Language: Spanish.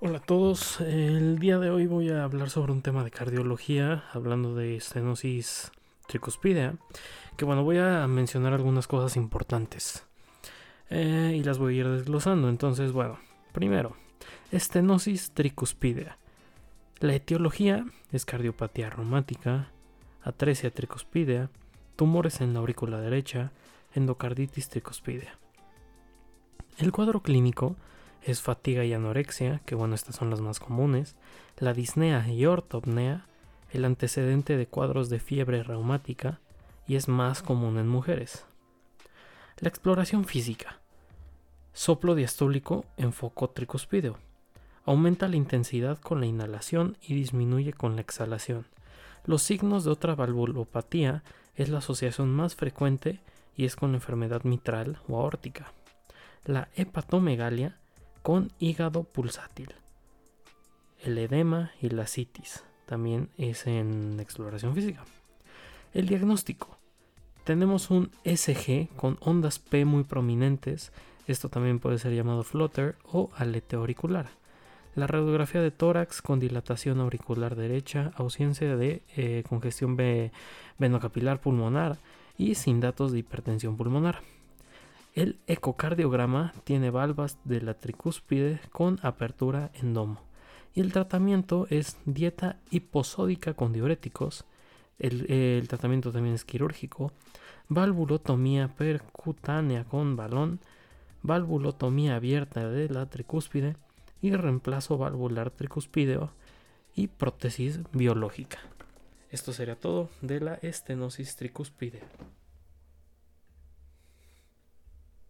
Hola a todos, el día de hoy voy a hablar sobre un tema de cardiología, hablando de estenosis tricuspidea, que bueno, voy a mencionar algunas cosas importantes eh, y las voy a ir desglosando. Entonces, bueno, primero, estenosis tricuspidea. La etiología es cardiopatía reumática, atresia tricuspidea, tumores en la aurícula derecha, endocarditis tricuspidea. El cuadro clínico es fatiga y anorexia, que bueno, estas son las más comunes, la disnea y ortopnea, el antecedente de cuadros de fiebre reumática y es más común en mujeres. La exploración física. Soplo diastólico en foco tricuspideo. Aumenta la intensidad con la inhalación y disminuye con la exhalación. Los signos de otra valvulopatía es la asociación más frecuente y es con la enfermedad mitral o aórtica. La hepatomegalia con hígado pulsátil. El edema y la citis también es en exploración física. El diagnóstico. Tenemos un SG con ondas P muy prominentes. Esto también puede ser llamado flutter o aleteo auricular. La radiografía de tórax con dilatación auricular derecha, ausencia de eh, congestión venocapilar pulmonar y sin datos de hipertensión pulmonar. El ecocardiograma tiene valvas de la tricúspide con apertura en domo. Y el tratamiento es dieta hiposódica con diuréticos. El, tratamiento también es quirúrgico. Valvulotomía percutánea con balón. Valvulotomía abierta de la tricúspide. Y reemplazo valvular tricúspideo. Y prótesis biológica. Esto sería todo de la estenosis tricúspide.